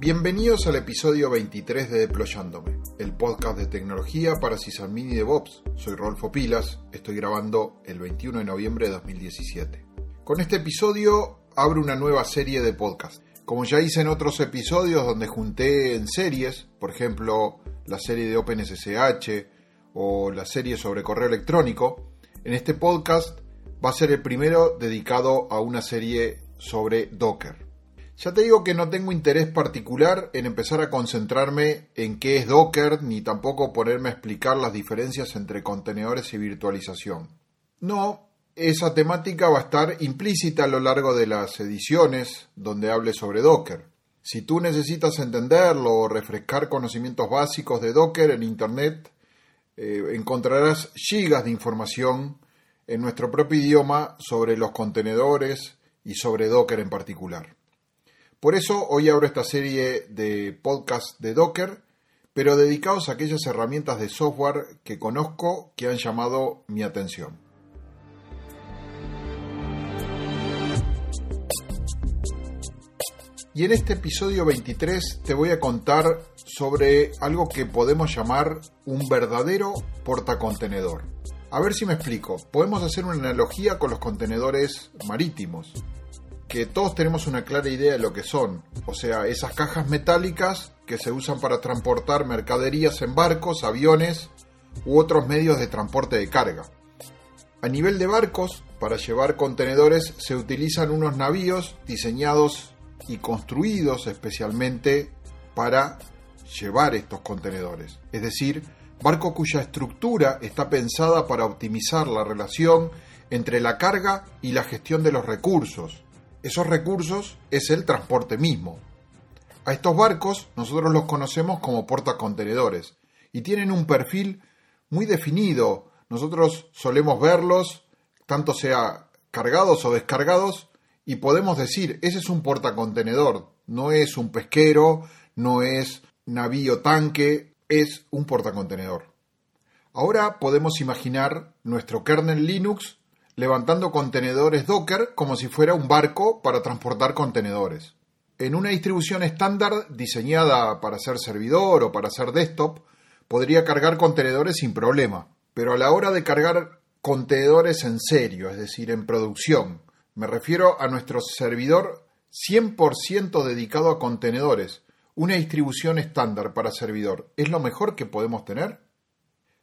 Bienvenidos al episodio 23 de Deployándome, el podcast de tecnología para sysadmin y DevOps. Soy Rolfo Pilas, estoy grabando el 21 de noviembre de 2017. Con este episodio abro una nueva serie de podcast. Como ya hice en otros episodios donde junté en series, por ejemplo la serie de OpenSSH o la serie sobre correo electrónico, en este podcast va a ser el primero dedicado a una serie sobre Docker. Ya te digo que no tengo interés particular en empezar a concentrarme en qué es Docker, ni tampoco ponerme a explicar las diferencias entre contenedores y virtualización. No, esa temática va a estar implícita a lo largo de las ediciones donde hable sobre Docker. Si tú necesitas entenderlo o refrescar conocimientos básicos de Docker en Internet, eh, encontrarás gigas de información en nuestro propio idioma sobre los contenedores y sobre Docker en particular. Por eso hoy abro esta serie de podcasts de Docker, pero dedicados a aquellas herramientas de software que conozco que han llamado mi atención. Y en este episodio 23 te voy a contar sobre algo que podemos llamar un verdadero portacontenedor. A ver si me explico. Podemos hacer una analogía con los contenedores marítimos que todos tenemos una clara idea de lo que son, o sea, esas cajas metálicas que se usan para transportar mercaderías en barcos, aviones u otros medios de transporte de carga. A nivel de barcos, para llevar contenedores se utilizan unos navíos diseñados y construidos especialmente para llevar estos contenedores, es decir, barco cuya estructura está pensada para optimizar la relación entre la carga y la gestión de los recursos, esos recursos es el transporte mismo. A estos barcos nosotros los conocemos como portacontenedores y tienen un perfil muy definido. Nosotros solemos verlos, tanto sea cargados o descargados, y podemos decir, ese es un portacontenedor, no es un pesquero, no es navío tanque, es un portacontenedor. Ahora podemos imaginar nuestro kernel Linux levantando contenedores Docker como si fuera un barco para transportar contenedores. En una distribución estándar diseñada para ser servidor o para ser desktop, podría cargar contenedores sin problema, pero a la hora de cargar contenedores en serio, es decir, en producción, me refiero a nuestro servidor 100% dedicado a contenedores, una distribución estándar para servidor, ¿es lo mejor que podemos tener?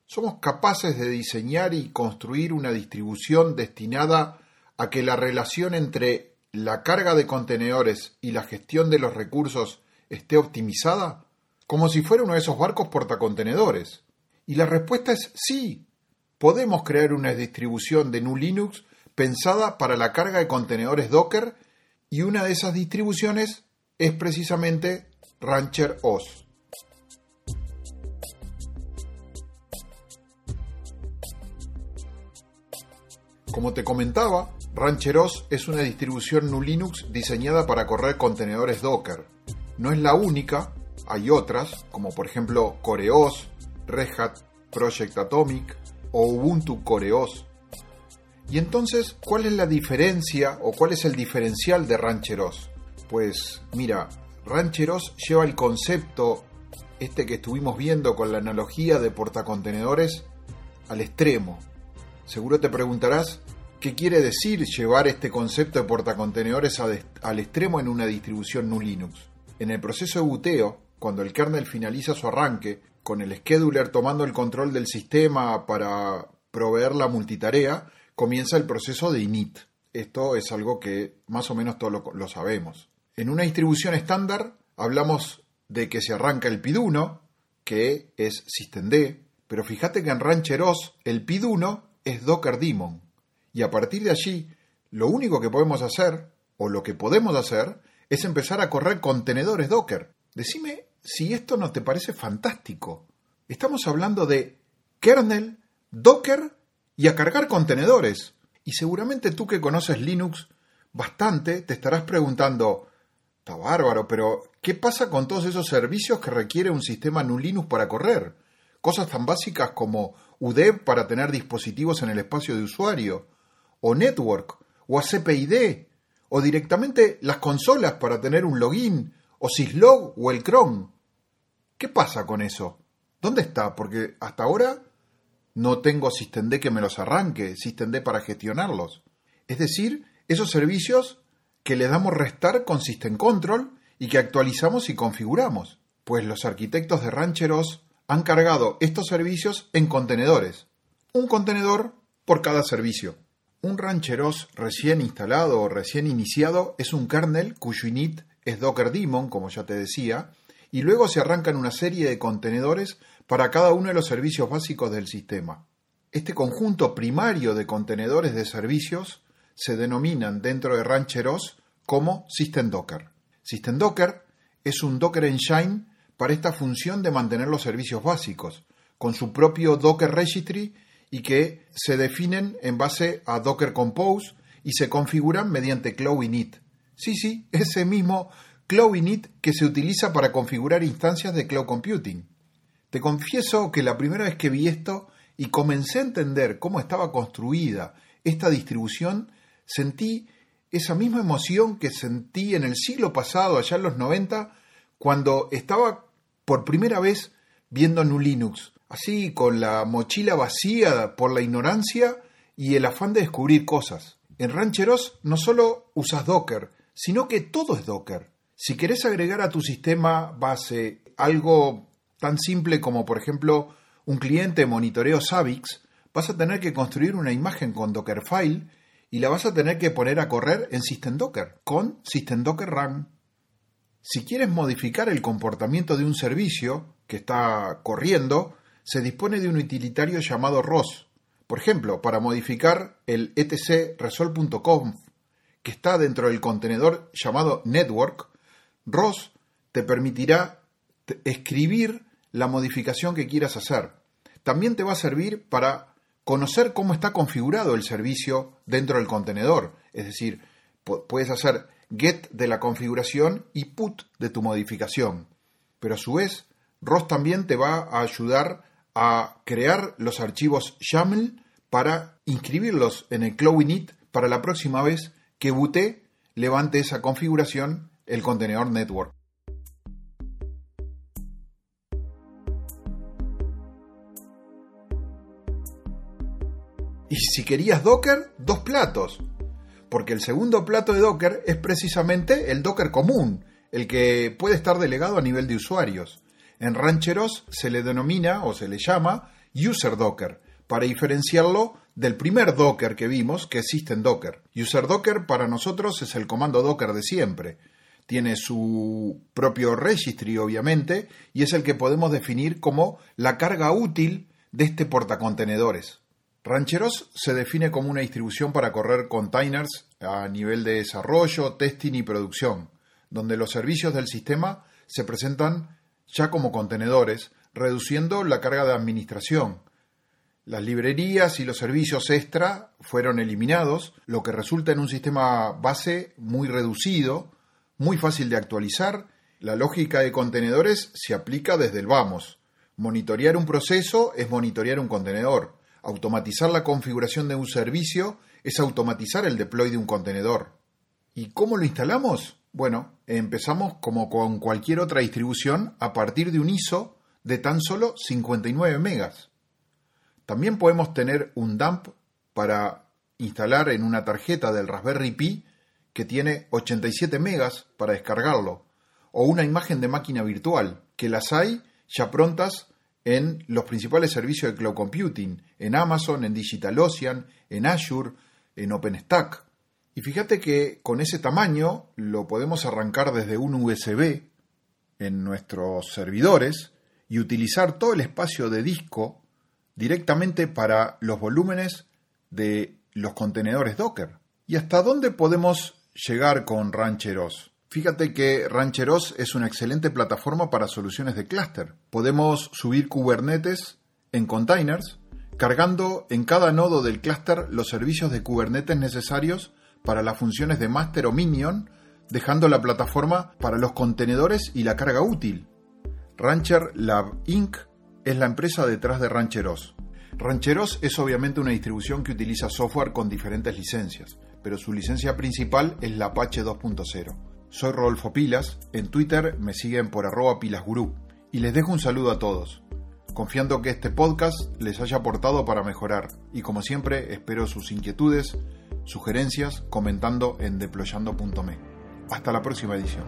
Somos capaces de diseñar y construir una distribución destinada a que la relación entre la carga de contenedores y la gestión de los recursos esté optimizada? Como si fuera uno de esos barcos portacontenedores. Y la respuesta es sí. Podemos crear una distribución de GNU Linux pensada para la carga de contenedores Docker y una de esas distribuciones es precisamente Rancher OS. Como te comentaba, Rancheros es una distribución GNU Linux diseñada para correr contenedores Docker. No es la única, hay otras, como por ejemplo CoreOS, Red Hat Project Atomic o Ubuntu CoreOS. Y entonces, ¿cuál es la diferencia o cuál es el diferencial de Rancheros? Pues mira, Rancheros lleva el concepto, este que estuvimos viendo con la analogía de portacontenedores, al extremo. Seguro te preguntarás qué quiere decir llevar este concepto de portacontenedores al extremo en una distribución GNU Linux. En el proceso de buteo, cuando el kernel finaliza su arranque, con el scheduler tomando el control del sistema para proveer la multitarea, comienza el proceso de init. Esto es algo que más o menos todos lo, lo sabemos. En una distribución estándar hablamos de que se arranca el PID1, que es systemd, pero fíjate que en Rancheros el PID1 es Docker Daemon. Y a partir de allí, lo único que podemos hacer, o lo que podemos hacer, es empezar a correr contenedores Docker. Decime si esto no te parece fantástico. Estamos hablando de kernel, Docker y a cargar contenedores. Y seguramente tú que conoces Linux bastante te estarás preguntando, está bárbaro, pero ¿qué pasa con todos esos servicios que requiere un sistema Linux para correr? Cosas tan básicas como UDEV para tener dispositivos en el espacio de usuario, o Network, o a CPID, o directamente las consolas para tener un login ¿O Syslog o el cron? ¿Qué pasa con eso? ¿Dónde está? Porque hasta ahora no tengo SystemD que me los arranque, SystemD para gestionarlos. Es decir, esos servicios que le damos restar con System Control y que actualizamos y configuramos. Pues los arquitectos de rancheros han cargado estos servicios en contenedores. Un contenedor por cada servicio. Un rancheros recién instalado o recién iniciado es un kernel cuyo init es Docker Daemon, como ya te decía, y luego se arrancan una serie de contenedores para cada uno de los servicios básicos del sistema. Este conjunto primario de contenedores de servicios se denominan dentro de Rancheros como System Docker. System Docker es un Docker Engine para esta función de mantener los servicios básicos, con su propio Docker Registry y que se definen en base a Docker Compose y se configuran mediante Cloud Init. Sí, sí, ese mismo Cloud Init que se utiliza para configurar instancias de Cloud Computing. Te confieso que la primera vez que vi esto y comencé a entender cómo estaba construida esta distribución, sentí esa misma emoción que sentí en el siglo pasado, allá en los 90, cuando estaba por primera vez viendo Nu Linux, así con la mochila vacía por la ignorancia y el afán de descubrir cosas. En Rancheros no solo usas Docker, sino que todo es Docker. Si querés agregar a tu sistema base algo tan simple como, por ejemplo, un cliente de monitoreo Savix, vas a tener que construir una imagen con Dockerfile y la vas a tener que poner a correr en System Docker con System Docker Run. Si quieres modificar el comportamiento de un servicio que está corriendo, se dispone de un utilitario llamado ROS. Por ejemplo, para modificar el etc resol.conf que está dentro del contenedor llamado network, ROS te permitirá escribir la modificación que quieras hacer. También te va a servir para conocer cómo está configurado el servicio dentro del contenedor. Es decir, puedes hacer get de la configuración y put de tu modificación. Pero a su vez, ROS también te va a ayudar a crear los archivos YAML para inscribirlos en el Cloud Init para la próxima vez que Bute levante esa configuración el contenedor network. Y si querías Docker, dos platos. Porque el segundo plato de Docker es precisamente el Docker común, el que puede estar delegado a nivel de usuarios. En rancheros se le denomina o se le llama user docker, para diferenciarlo del primer docker que vimos, que existe en docker. User docker para nosotros es el comando docker de siempre. Tiene su propio registry, obviamente, y es el que podemos definir como la carga útil de este portacontenedores. Rancheros se define como una distribución para correr containers a nivel de desarrollo, testing y producción, donde los servicios del sistema se presentan ya como contenedores, reduciendo la carga de administración. Las librerías y los servicios extra fueron eliminados, lo que resulta en un sistema base muy reducido, muy fácil de actualizar. La lógica de contenedores se aplica desde el vamos. Monitorear un proceso es monitorear un contenedor. Automatizar la configuración de un servicio es automatizar el deploy de un contenedor. ¿Y cómo lo instalamos? Bueno, empezamos como con cualquier otra distribución a partir de un ISO de tan solo 59 megas. También podemos tener un dump para instalar en una tarjeta del Raspberry Pi que tiene 87 megas para descargarlo, o una imagen de máquina virtual, que las hay ya prontas en los principales servicios de cloud computing, en Amazon, en DigitalOcean, en Azure, en OpenStack. Y fíjate que con ese tamaño lo podemos arrancar desde un USB en nuestros servidores y utilizar todo el espacio de disco directamente para los volúmenes de los contenedores Docker. ¿Y hasta dónde podemos llegar con Rancheros? Fíjate que Rancheros es una excelente plataforma para soluciones de clúster. Podemos subir Kubernetes en containers, cargando en cada nodo del clúster los servicios de Kubernetes necesarios para las funciones de master o minion, dejando la plataforma para los contenedores y la carga útil. Rancher Lab Inc. es la empresa detrás de Rancheros. Rancheros es obviamente una distribución que utiliza software con diferentes licencias, pero su licencia principal es la Apache 2.0. Soy Rodolfo Pilas, en Twitter me siguen por arroba pilasgurú y les dejo un saludo a todos, confiando que este podcast les haya aportado para mejorar y como siempre espero sus inquietudes, sugerencias comentando en deployando.me. Hasta la próxima edición.